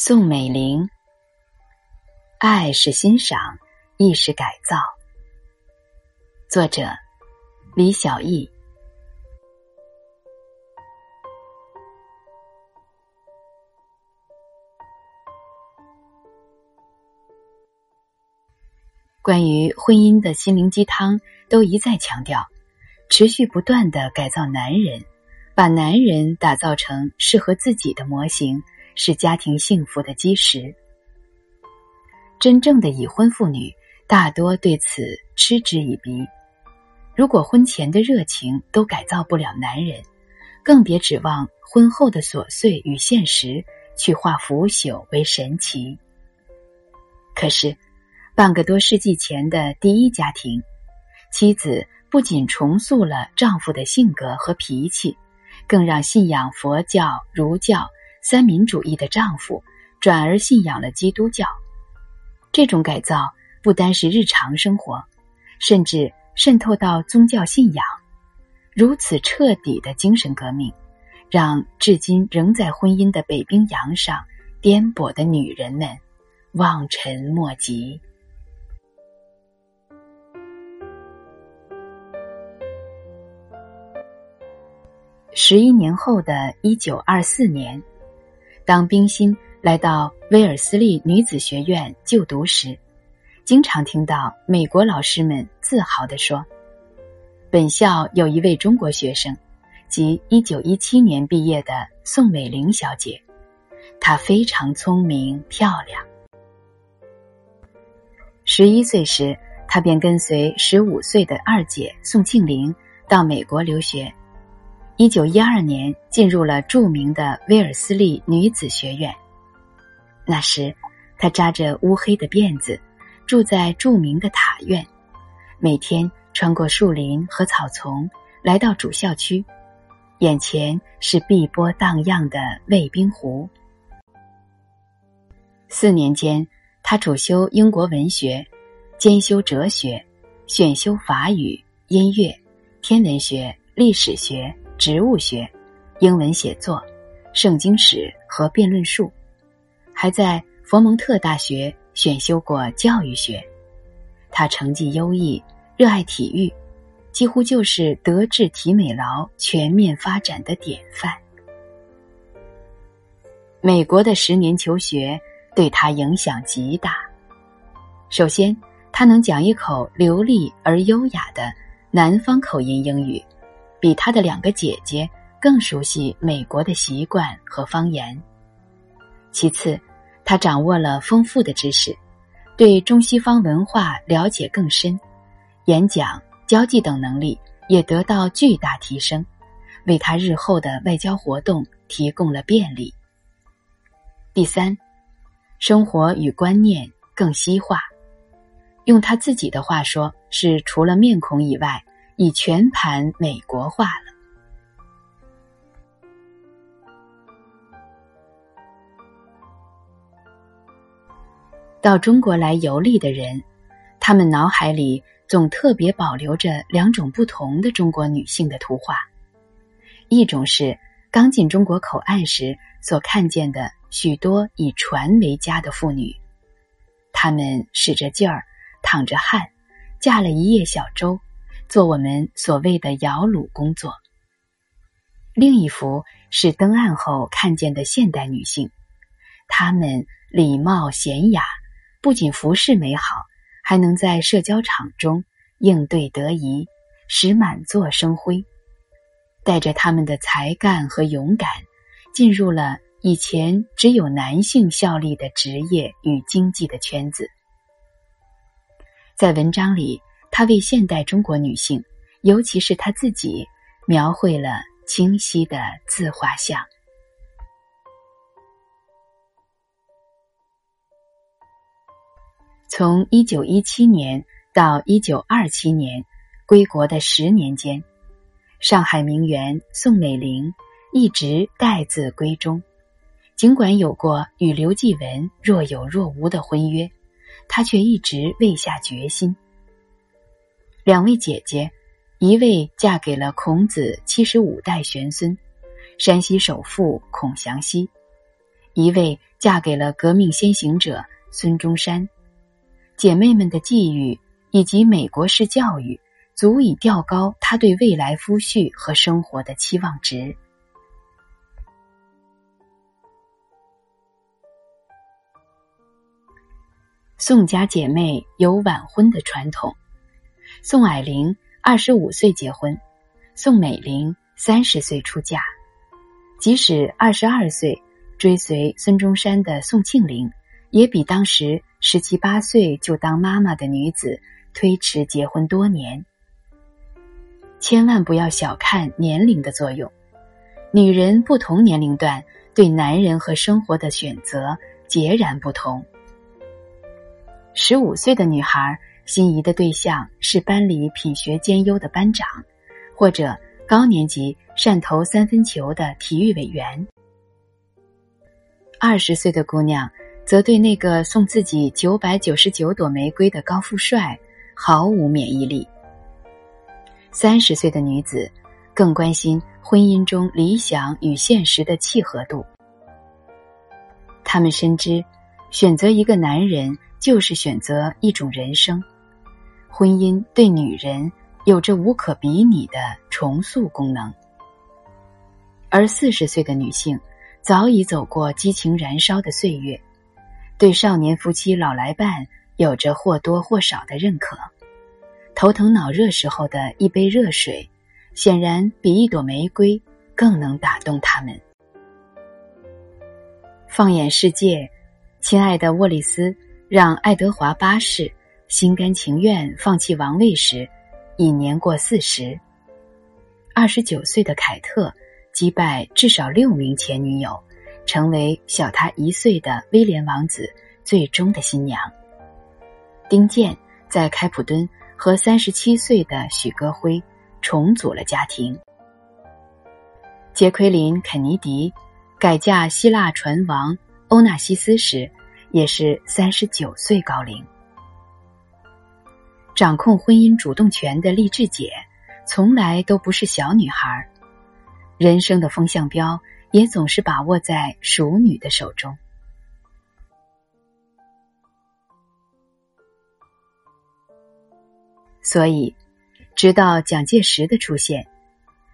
宋美龄，爱是欣赏，亦是改造。作者：李小艺。关于婚姻的心灵鸡汤，都一再强调，持续不断的改造男人，把男人打造成适合自己的模型。是家庭幸福的基石。真正的已婚妇女大多对此嗤之以鼻。如果婚前的热情都改造不了男人，更别指望婚后的琐碎与现实去化腐朽为神奇。可是，半个多世纪前的第一家庭，妻子不仅重塑了丈夫的性格和脾气，更让信仰佛教、儒教。三民主义的丈夫转而信仰了基督教，这种改造不单是日常生活，甚至渗透到宗教信仰。如此彻底的精神革命，让至今仍在婚姻的北冰洋上颠簸的女人们望尘莫及。十一年后的一九二四年。当冰心来到威尔斯利女子学院就读时，经常听到美国老师们自豪地说：“本校有一位中国学生，即一九一七年毕业的宋美龄小姐，她非常聪明漂亮。”十一岁时，她便跟随十五岁的二姐宋庆龄到美国留学。一九一二年，进入了著名的威尔斯利女子学院。那时，她扎着乌黑的辫子，住在著名的塔院，每天穿过树林和草丛，来到主校区，眼前是碧波荡漾的卫兵湖。四年间，他主修英国文学，兼修哲学，选修法语、音乐、天文学、历史学。植物学、英文写作、圣经史和辩论术，还在佛蒙特大学选修过教育学。他成绩优异，热爱体育，几乎就是德智体美劳全面发展的典范。美国的十年求学对他影响极大。首先，他能讲一口流利而优雅的南方口音英语。比他的两个姐姐更熟悉美国的习惯和方言。其次，他掌握了丰富的知识，对中西方文化了解更深，演讲、交际等能力也得到巨大提升，为他日后的外交活动提供了便利。第三，生活与观念更西化，用他自己的话说，是除了面孔以外。已全盘美国化了。到中国来游历的人，他们脑海里总特别保留着两种不同的中国女性的图画：一种是刚进中国口岸时所看见的许多以船为家的妇女，她们使着劲儿，淌着汗，驾了一叶小舟。做我们所谓的摇橹工作。另一幅是登岸后看见的现代女性，她们礼貌娴雅，不仅服饰美好，还能在社交场中应对得宜，使满座生辉。带着他们的才干和勇敢，进入了以前只有男性效力的职业与经济的圈子。在文章里。他为现代中国女性，尤其是他自己，描绘了清晰的自画像。从一九一七年到一九二七年，归国的十年间，上海名媛宋美龄一直待字闺中。尽管有过与刘继文若有若无的婚约，她却一直未下决心。两位姐姐，一位嫁给了孔子七十五代玄孙，山西首富孔祥熙；一位嫁给了革命先行者孙中山。姐妹们的际遇以及美国式教育，足以调高她对未来夫婿和生活的期望值。宋家姐妹有晚婚的传统，宋霭龄二十五岁结婚，宋美龄三十岁出嫁。即使二十二岁追随孙中山的宋庆龄，也比当时。十七八岁就当妈妈的女子，推迟结婚多年。千万不要小看年龄的作用，女人不同年龄段对男人和生活的选择截然不同。十五岁的女孩心仪的对象是班里品学兼优的班长，或者高年级善投三分球的体育委员。二十岁的姑娘。则对那个送自己九百九十九朵玫瑰的高富帅毫无免疫力。三十岁的女子更关心婚姻中理想与现实的契合度。他们深知，选择一个男人就是选择一种人生。婚姻对女人有着无可比拟的重塑功能。而四十岁的女性早已走过激情燃烧的岁月。对少年夫妻老来伴有着或多或少的认可，头疼脑热时候的一杯热水，显然比一朵玫瑰更能打动他们。放眼世界，亲爱的沃利斯让爱德华八世心甘情愿放弃王位时，已年过四十。二十九岁的凯特击败至少六名前女友。成为小他一岁的威廉王子最终的新娘。丁健在开普敦和三十七岁的许戈辉重组了家庭。杰奎琳·肯尼迪改嫁希腊船王欧纳西斯时，也是三十九岁高龄。掌控婚姻主动权的励志姐，从来都不是小女孩人生的风向标。也总是把握在熟女的手中，所以，直到蒋介石的出现，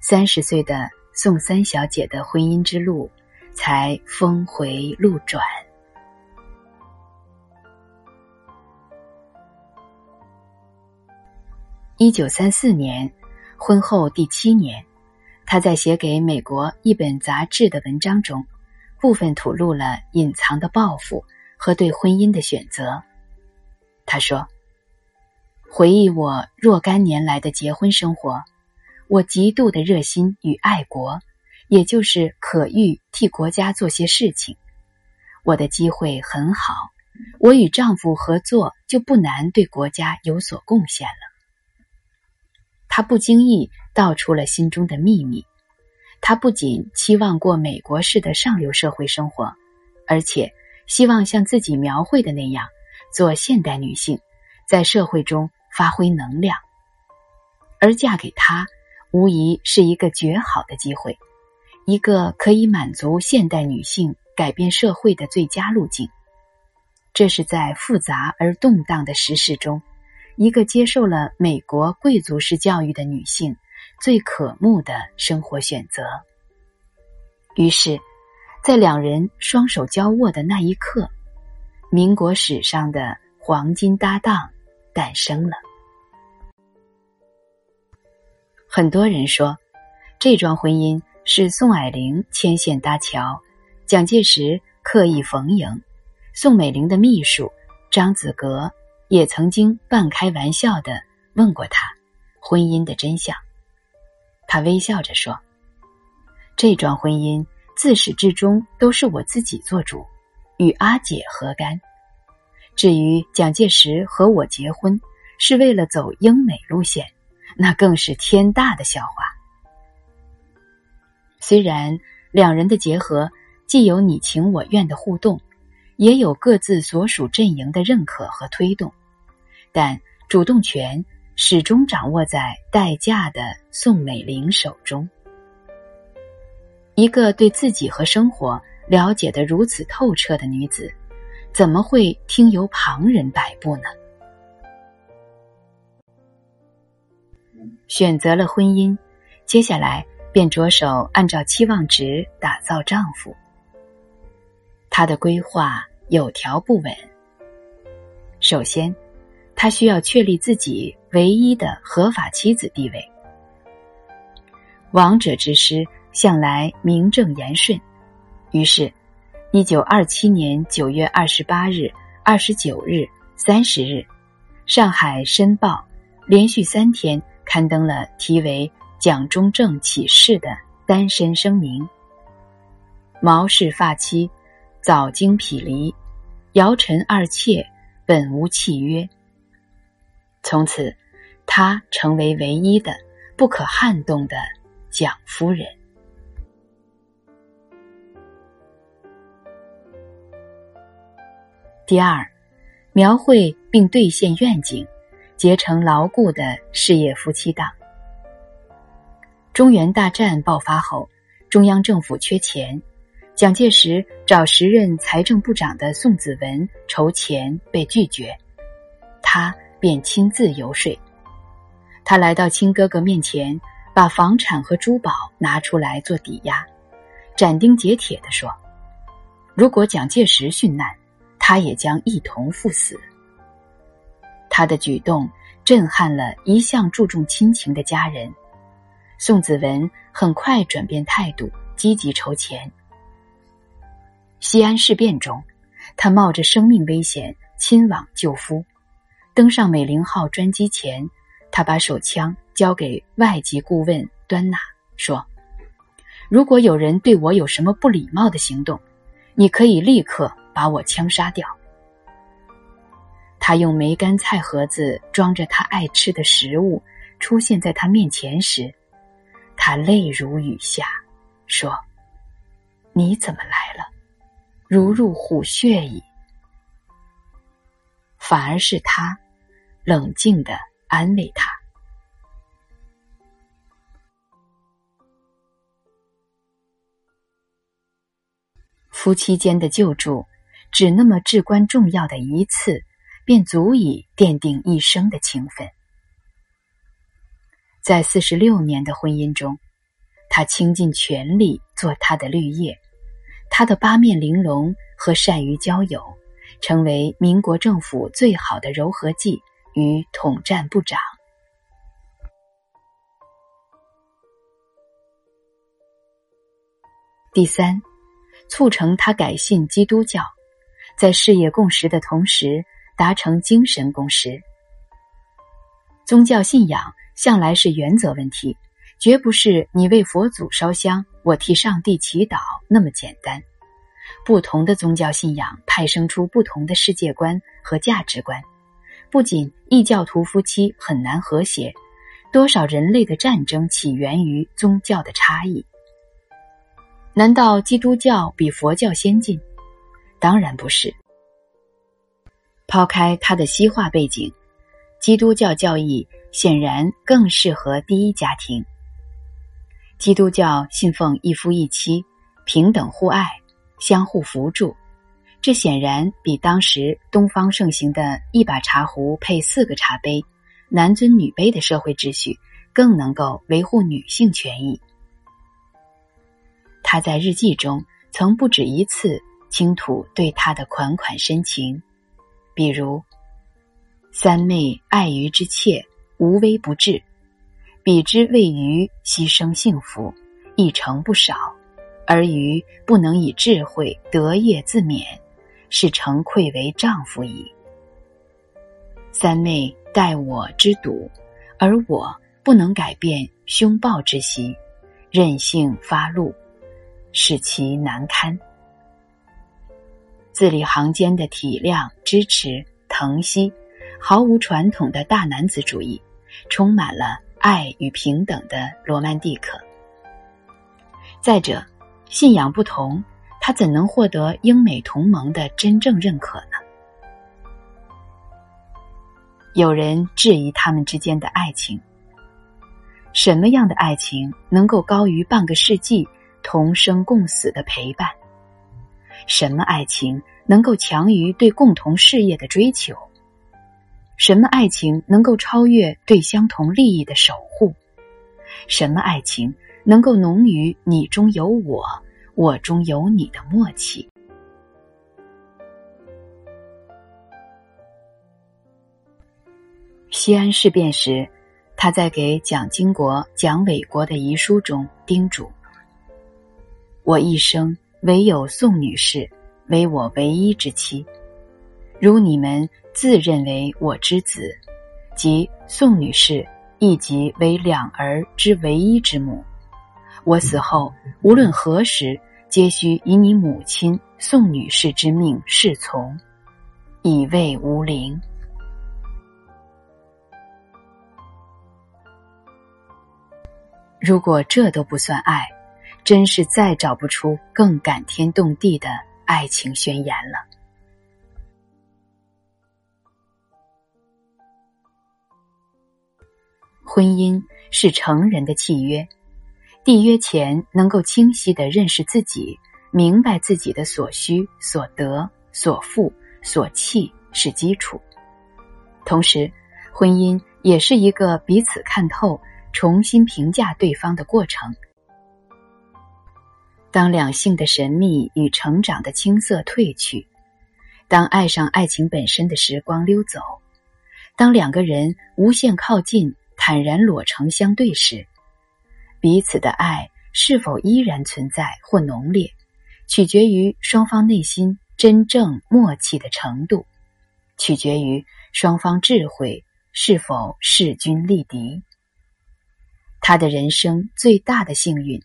三十岁的宋三小姐的婚姻之路才峰回路转。一九三四年，婚后第七年。他在写给美国一本杂志的文章中，部分吐露了隐藏的抱负和对婚姻的选择。他说：“回忆我若干年来的结婚生活，我极度的热心与爱国，也就是可欲替国家做些事情。我的机会很好，我与丈夫合作就不难对国家有所贡献了。”他不经意。道出了心中的秘密。他不仅期望过美国式的上流社会生活，而且希望像自己描绘的那样做现代女性，在社会中发挥能量。而嫁给他，无疑是一个绝好的机会，一个可以满足现代女性改变社会的最佳路径。这是在复杂而动荡的时事中，一个接受了美国贵族式教育的女性。最渴慕的生活选择。于是，在两人双手交握的那一刻，民国史上的黄金搭档诞生了。很多人说，这桩婚姻是宋霭龄牵线搭桥，蒋介石刻意逢迎，宋美龄的秘书张子阁也曾经半开玩笑的问过他婚姻的真相。他微笑着说：“这桩婚姻自始至终都是我自己做主，与阿姐何干？至于蒋介石和我结婚是为了走英美路线，那更是天大的笑话。虽然两人的结合既有你情我愿的互动，也有各自所属阵营的认可和推动，但主动权。”始终掌握在待嫁的宋美龄手中。一个对自己和生活了解的如此透彻的女子，怎么会听由旁人摆布呢？选择了婚姻，接下来便着手按照期望值打造丈夫。她的规划有条不紊。首先，他需要确立自己唯一的合法妻子地位。王者之师向来名正言顺，于是，一九二七年九月二十八日、二十九日、三十日，上海《申报》连续三天刊登了题为“蒋中正启事”的单身声明。毛氏发妻早经匹离，姚陈二妾本无契约。从此，她成为唯一的、不可撼动的。蒋夫人。第二，描绘并兑现愿景，结成牢固的事业夫妻档。中原大战爆发后，中央政府缺钱，蒋介石找时任财政部长的宋子文筹钱被拒绝，他便亲自游说。他来到亲哥哥面前。把房产和珠宝拿出来做抵押，斩钉截铁的说：“如果蒋介石殉难，他也将一同赴死。”他的举动震撼了一向注重亲情的家人。宋子文很快转变态度，积极筹钱。西安事变中，他冒着生命危险亲往救夫，登上美龄号专机前，他把手枪。交给外籍顾问端纳说：“如果有人对我有什么不礼貌的行动，你可以立刻把我枪杀掉。”他用梅干菜盒子装着他爱吃的食物出现在他面前时，他泪如雨下，说：“你怎么来了？如入虎穴矣。”反而是他冷静的安慰他。夫妻间的救助，只那么至关重要的一次，便足以奠定一生的情分。在四十六年的婚姻中，他倾尽全力做他的绿叶，他的八面玲珑和善于交友，成为民国政府最好的柔和剂与统战部长。第三。促成他改信基督教，在事业共识的同时达成精神共识。宗教信仰向来是原则问题，绝不是你为佛祖烧香，我替上帝祈祷那么简单。不同的宗教信仰派生出不同的世界观和价值观，不仅异教徒夫妻很难和谐，多少人类的战争起源于宗教的差异。难道基督教比佛教先进？当然不是。抛开他的西化背景，基督教教义显然更适合第一家庭。基督教信奉一夫一妻、平等互爱、相互扶助，这显然比当时东方盛行的一把茶壶配四个茶杯、男尊女卑的社会秩序更能够维护女性权益。他在日记中曾不止一次倾吐对他的款款深情，比如：“三妹爱鱼之切，无微不至；彼之为鱼牺牲幸福，亦成不少。而鱼不能以智慧得业自勉，是诚愧为丈夫矣。三妹待我之笃，而我不能改变凶暴之习，任性发怒。”使其难堪。字里行间的体谅、支持、疼惜，毫无传统的大男子主义，充满了爱与平等的罗曼蒂克。再者，信仰不同，他怎能获得英美同盟的真正认可呢？有人质疑他们之间的爱情：什么样的爱情能够高于半个世纪？同生共死的陪伴，什么爱情能够强于对共同事业的追求？什么爱情能够超越对相同利益的守护？什么爱情能够浓于你中有我，我中有你的默契？西安事变时，他在给蒋经国、蒋纬国的遗书中叮嘱：“我一生唯有宋女士为我唯一之妻，如你们自认为我之子，即宋女士亦即为两儿之唯一之母。我死后无论何时，皆需以你母亲宋女士之命侍从，以慰无灵。”如果这都不算爱，真是再找不出更感天动地的爱情宣言了。婚姻是成人的契约，缔约前能够清晰的认识自己，明白自己的所需、所得、所负、所弃是基础。同时，婚姻也是一个彼此看透。重新评价对方的过程。当两性的神秘与成长的青涩褪去，当爱上爱情本身的时光溜走，当两个人无限靠近、坦然裸诚相对时，彼此的爱是否依然存在或浓烈，取决于双方内心真正默契的程度，取决于双方智慧是否势均力敌。他的人生最大的幸运，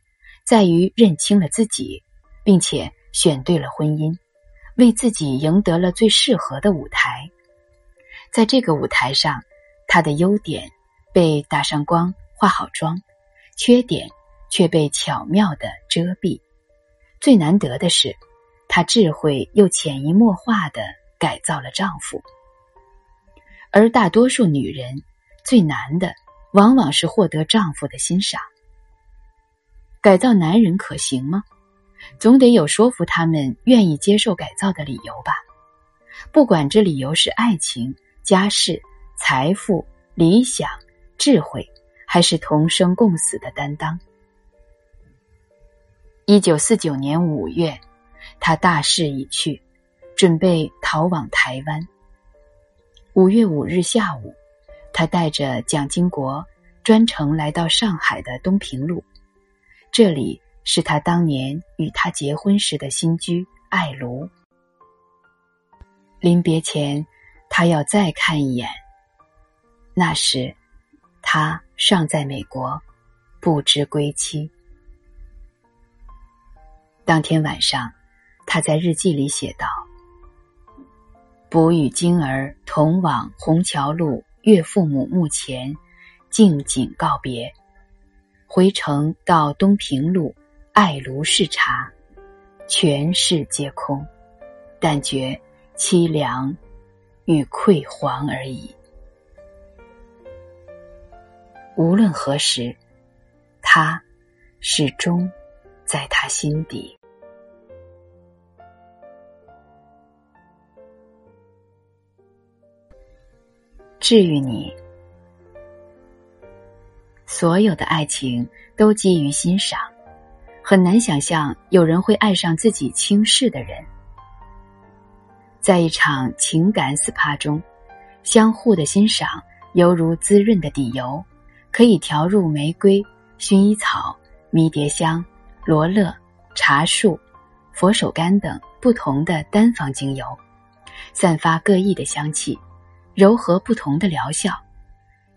在于认清了自己，并且选对了婚姻，为自己赢得了最适合的舞台。在这个舞台上，他的优点被打上光、化好妆，缺点却被巧妙的遮蔽。最难得的是，她智慧又潜移默化的改造了丈夫。而大多数女人最难的。往往是获得丈夫的欣赏。改造男人可行吗？总得有说服他们愿意接受改造的理由吧。不管这理由是爱情、家世、财富、理想、智慧，还是同生共死的担当。一九四九年五月，他大势已去，准备逃往台湾。五月五日下午。他带着蒋经国专程来到上海的东平路，这里是他当年与他结婚时的新居爱庐。临别前，他要再看一眼。那时，他尚在美国，不知归期。当天晚上，他在日记里写道：“不与金儿同往虹桥路。”岳父母墓前，静谨告别，回程到东平路爱庐视察，全市皆空，但觉凄凉与愧惶而已。无论何时，他始终在他心底。治愈你，所有的爱情都基于欣赏，很难想象有人会爱上自己轻视的人。在一场情感 SPA 中，相互的欣赏犹如滋润的底油，可以调入玫瑰、薰衣草、迷迭香、罗勒、茶树、佛手柑等不同的单方精油，散发各异的香气。柔和不同的疗效，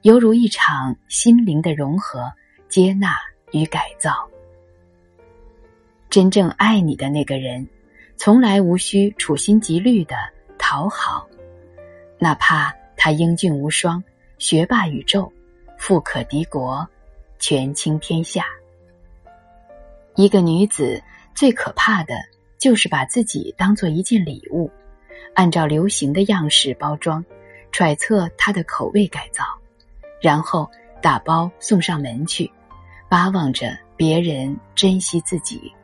犹如一场心灵的融合、接纳与改造。真正爱你的那个人，从来无需处心积虑的讨好，哪怕他英俊无双、学霸宇宙、富可敌国、权倾天下。一个女子最可怕的就是把自己当做一件礼物，按照流行的样式包装。揣测他的口味改造，然后打包送上门去，巴望着别人珍惜自己。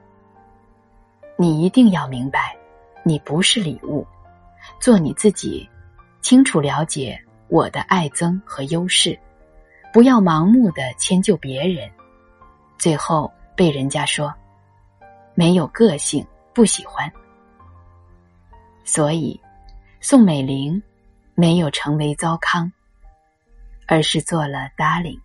你一定要明白，你不是礼物，做你自己，清楚了解我的爱憎和优势，不要盲目的迁就别人，最后被人家说没有个性，不喜欢。所以，宋美龄没有成为糟糠，而是做了 darling。